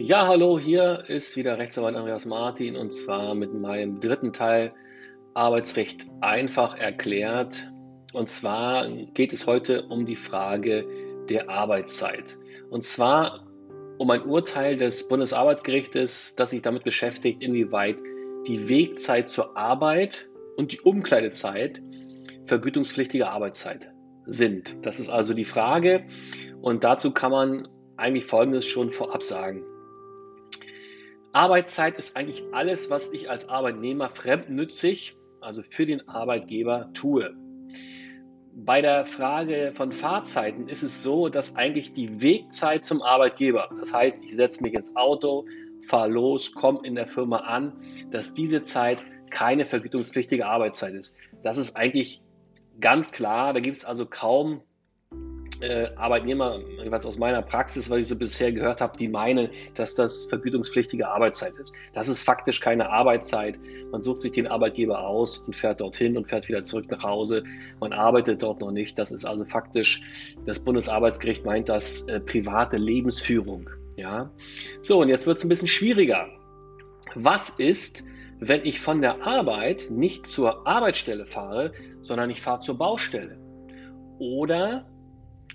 Ja, hallo, hier ist wieder Rechtsanwalt Andreas Martin und zwar mit meinem dritten Teil Arbeitsrecht einfach erklärt. Und zwar geht es heute um die Frage der Arbeitszeit. Und zwar um ein Urteil des Bundesarbeitsgerichtes, das sich damit beschäftigt, inwieweit die Wegzeit zur Arbeit und die Umkleidezeit vergütungspflichtige Arbeitszeit sind. Das ist also die Frage und dazu kann man eigentlich Folgendes schon vorab sagen. Arbeitszeit ist eigentlich alles, was ich als Arbeitnehmer fremdnützig, also für den Arbeitgeber, tue. Bei der Frage von Fahrzeiten ist es so, dass eigentlich die Wegzeit zum Arbeitgeber, das heißt, ich setze mich ins Auto, fahre los, komme in der Firma an, dass diese Zeit keine vergütungspflichtige Arbeitszeit ist. Das ist eigentlich ganz klar. Da gibt es also kaum äh, Arbeitnehmer, jeweils aus meiner Praxis, was ich so bisher gehört habe, die meinen, dass das vergütungspflichtige Arbeitszeit ist. Das ist faktisch keine Arbeitszeit. Man sucht sich den Arbeitgeber aus und fährt dorthin und fährt wieder zurück nach Hause. Man arbeitet dort noch nicht. Das ist also faktisch, das Bundesarbeitsgericht meint das äh, private Lebensführung. Ja? So, und jetzt wird es ein bisschen schwieriger. Was ist, wenn ich von der Arbeit nicht zur Arbeitsstelle fahre, sondern ich fahre zur Baustelle? Oder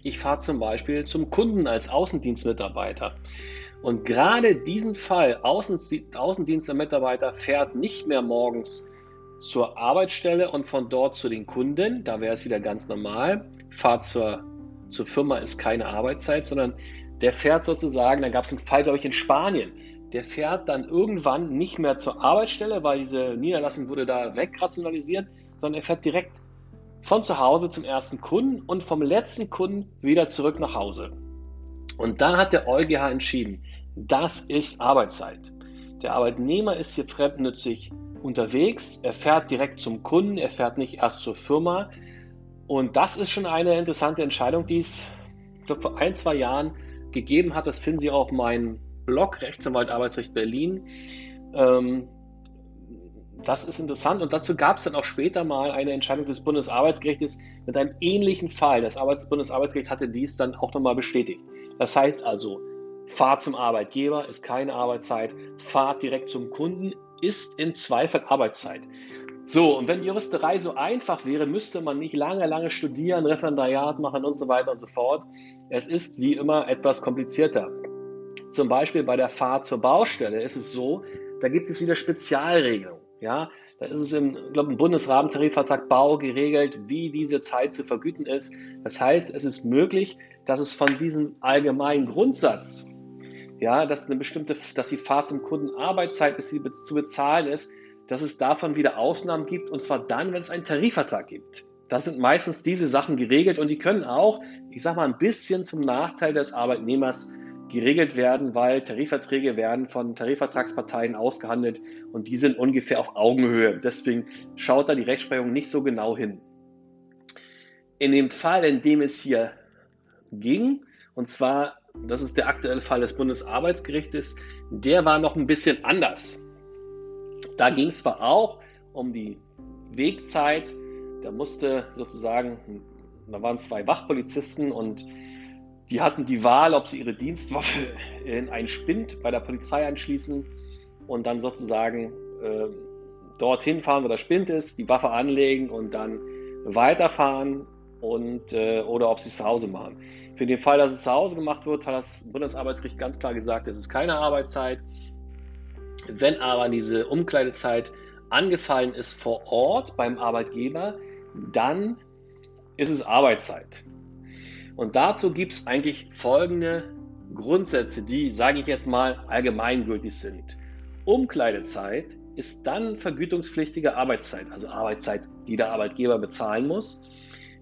ich fahre zum Beispiel zum Kunden als Außendienstmitarbeiter. Und gerade diesen Fall, Außendienstmitarbeiter fährt nicht mehr morgens zur Arbeitsstelle und von dort zu den Kunden, da wäre es wieder ganz normal. Fahrt zur, zur Firma ist keine Arbeitszeit, sondern der fährt sozusagen, da gab es einen Fall, glaube ich, in Spanien, der fährt dann irgendwann nicht mehr zur Arbeitsstelle, weil diese Niederlassung wurde da wegrationalisiert, sondern er fährt direkt von zu Hause zum ersten Kunden und vom letzten Kunden wieder zurück nach Hause. Und da hat der EuGH entschieden, das ist Arbeitszeit. Der Arbeitnehmer ist hier fremdnützig unterwegs, er fährt direkt zum Kunden, er fährt nicht erst zur Firma. Und das ist schon eine interessante Entscheidung, die es ich glaube, vor ein, zwei Jahren gegeben hat. Das finden Sie auf meinem Blog Rechtsanwalt Arbeitsrecht Berlin. Ähm, das ist interessant und dazu gab es dann auch später mal eine Entscheidung des Bundesarbeitsgerichtes mit einem ähnlichen Fall. Das Arbeits Bundesarbeitsgericht hatte dies dann auch nochmal bestätigt. Das heißt also, Fahrt zum Arbeitgeber ist keine Arbeitszeit, Fahrt direkt zum Kunden ist in Zweifel Arbeitszeit. So, und wenn Juristerei so einfach wäre, müsste man nicht lange, lange studieren, Referendariat machen und so weiter und so fort. Es ist wie immer etwas komplizierter. Zum Beispiel bei der Fahrt zur Baustelle ist es so, da gibt es wieder Spezialregelungen. Ja, da ist es im, glaube im Bundesrahmentarifvertrag Bau geregelt, wie diese Zeit zu vergüten ist. Das heißt, es ist möglich, dass es von diesem allgemeinen Grundsatz, ja, dass eine bestimmte, dass die Fahrt zum Kunden Arbeitszeit ist, die zu bezahlen ist, dass es davon wieder Ausnahmen gibt und zwar dann, wenn es einen Tarifvertrag gibt. Das sind meistens diese Sachen geregelt und die können auch, ich sage mal, ein bisschen zum Nachteil des Arbeitnehmers geregelt werden, weil Tarifverträge werden von Tarifvertragsparteien ausgehandelt und die sind ungefähr auf Augenhöhe. Deswegen schaut da die Rechtsprechung nicht so genau hin. In dem Fall, in dem es hier ging, und zwar, das ist der aktuelle Fall des Bundesarbeitsgerichtes, der war noch ein bisschen anders. Da ging es zwar auch um die Wegzeit, da musste sozusagen, da waren zwei Wachpolizisten und die hatten die Wahl, ob sie ihre Dienstwaffe in einen Spind bei der Polizei anschließen und dann sozusagen äh, dorthin fahren, wo der Spind ist, die Waffe anlegen und dann weiterfahren und äh, oder ob sie es zu Hause machen. Für den Fall, dass es zu Hause gemacht wird, hat das Bundesarbeitsgericht ganz klar gesagt, es ist keine Arbeitszeit. Wenn aber diese Umkleidezeit angefallen ist vor Ort beim Arbeitgeber, dann ist es Arbeitszeit. Und dazu gibt es eigentlich folgende Grundsätze, die, sage ich jetzt mal, allgemeingültig sind. Umkleidezeit ist dann vergütungspflichtige Arbeitszeit, also Arbeitszeit, die der Arbeitgeber bezahlen muss,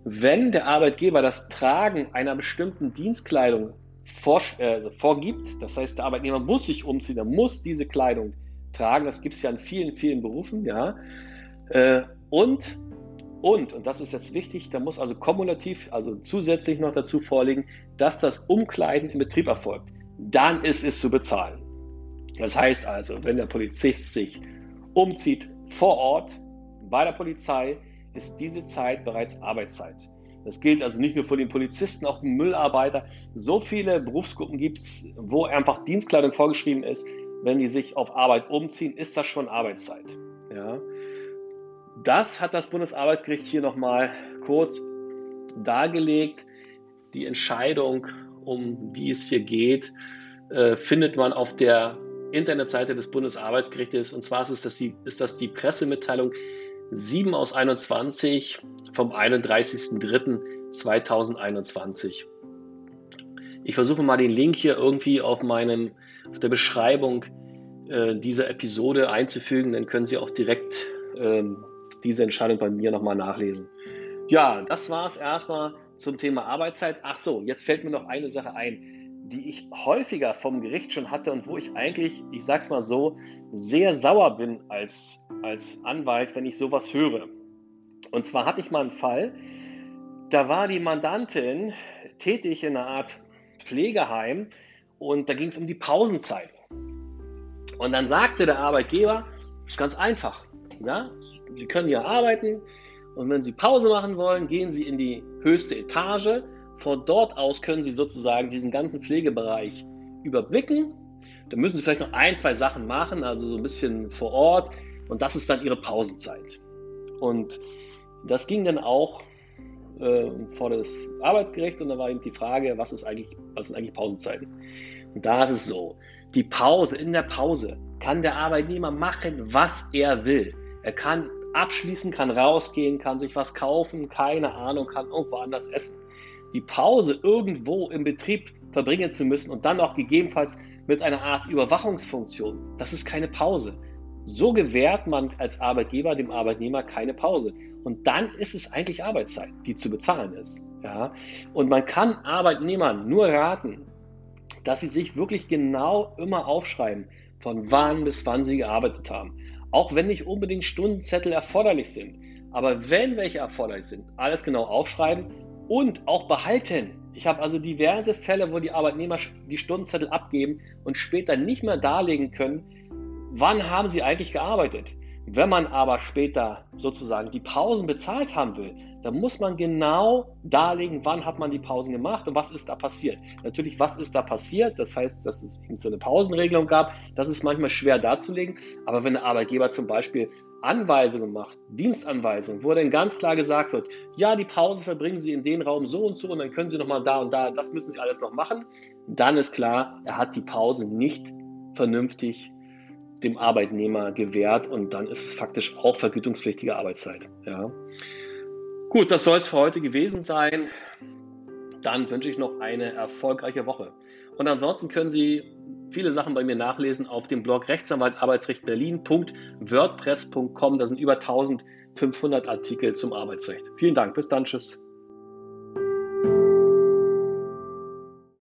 wenn der Arbeitgeber das Tragen einer bestimmten Dienstkleidung vor, äh, vorgibt. Das heißt, der Arbeitnehmer muss sich umziehen, er muss diese Kleidung tragen. Das gibt es ja in vielen, vielen Berufen, ja. Äh, und und, und das ist jetzt wichtig, da muss also kumulativ, also zusätzlich noch dazu vorliegen, dass das Umkleiden im Betrieb erfolgt. Dann ist es zu bezahlen. Das heißt also, wenn der Polizist sich umzieht vor Ort bei der Polizei, ist diese Zeit bereits Arbeitszeit. Das gilt also nicht nur für den Polizisten, auch den Müllarbeiter. So viele Berufsgruppen gibt es, wo einfach Dienstkleidung vorgeschrieben ist. Wenn die sich auf Arbeit umziehen, ist das schon Arbeitszeit. Ja. Das hat das Bundesarbeitsgericht hier nochmal kurz dargelegt. Die Entscheidung, um die es hier geht, äh, findet man auf der Internetseite des Bundesarbeitsgerichtes. Und zwar ist das die, ist das die Pressemitteilung 7 aus 21 vom 31.03.2021. Ich versuche mal den Link hier irgendwie auf, meinem, auf der Beschreibung äh, dieser Episode einzufügen. Dann können Sie auch direkt ähm, diese Entscheidung bei mir nochmal nachlesen. Ja, das war es erstmal zum Thema Arbeitszeit. Ach so, jetzt fällt mir noch eine Sache ein die ich häufiger vom Gericht schon hatte und wo ich eigentlich, ich sag's mal so, sehr sauer bin als, als Anwalt, wenn ich sowas höre. Und zwar hatte ich mal einen Fall, da war die Mandantin tätig in einer Art Pflegeheim und da ging es um die Pausenzeit. Und dann sagte der Arbeitgeber, ist ganz einfach. Ja? Sie können hier arbeiten und wenn Sie Pause machen wollen, gehen Sie in die höchste Etage von dort aus können Sie sozusagen diesen ganzen Pflegebereich überblicken. Da müssen Sie vielleicht noch ein, zwei Sachen machen, also so ein bisschen vor Ort. Und das ist dann Ihre Pausenzeit. Und das ging dann auch äh, vor das Arbeitsgericht und da war eben die Frage, was ist eigentlich, was sind eigentlich Pausenzeiten? Und da ist es so, die Pause, in der Pause kann der Arbeitnehmer machen, was er will. Er kann abschließen, kann rausgehen, kann sich was kaufen, keine Ahnung, kann irgendwo anders essen die Pause irgendwo im Betrieb verbringen zu müssen und dann auch gegebenenfalls mit einer Art Überwachungsfunktion, das ist keine Pause. So gewährt man als Arbeitgeber dem Arbeitnehmer keine Pause. Und dann ist es eigentlich Arbeitszeit, die zu bezahlen ist. Ja? Und man kann Arbeitnehmern nur raten, dass sie sich wirklich genau immer aufschreiben, von wann bis wann sie gearbeitet haben. Auch wenn nicht unbedingt Stundenzettel erforderlich sind. Aber wenn welche erforderlich sind, alles genau aufschreiben und auch behalten. Ich habe also diverse Fälle, wo die Arbeitnehmer die Stundenzettel abgeben und später nicht mehr darlegen können, wann haben sie eigentlich gearbeitet. Wenn man aber später sozusagen die Pausen bezahlt haben will, dann muss man genau darlegen, wann hat man die Pausen gemacht und was ist da passiert. Natürlich, was ist da passiert? Das heißt, dass es so eine Pausenregelung gab. Das ist manchmal schwer darzulegen. Aber wenn der Arbeitgeber zum Beispiel Anweisungen macht, Dienstanweisungen, wo dann ganz klar gesagt wird, ja, die Pause verbringen Sie in den Raum so und so und dann können Sie nochmal da und da, das müssen Sie alles noch machen, dann ist klar, er hat die Pause nicht vernünftig dem Arbeitnehmer gewährt und dann ist es faktisch auch vergütungspflichtige Arbeitszeit. Ja. Gut, das soll es für heute gewesen sein. Dann wünsche ich noch eine erfolgreiche Woche. Und ansonsten können Sie viele Sachen bei mir nachlesen auf dem Blog Rechtsanwalt Berlin.wordpress.com. Da sind über 1500 Artikel zum Arbeitsrecht. Vielen Dank. Bis dann. Tschüss.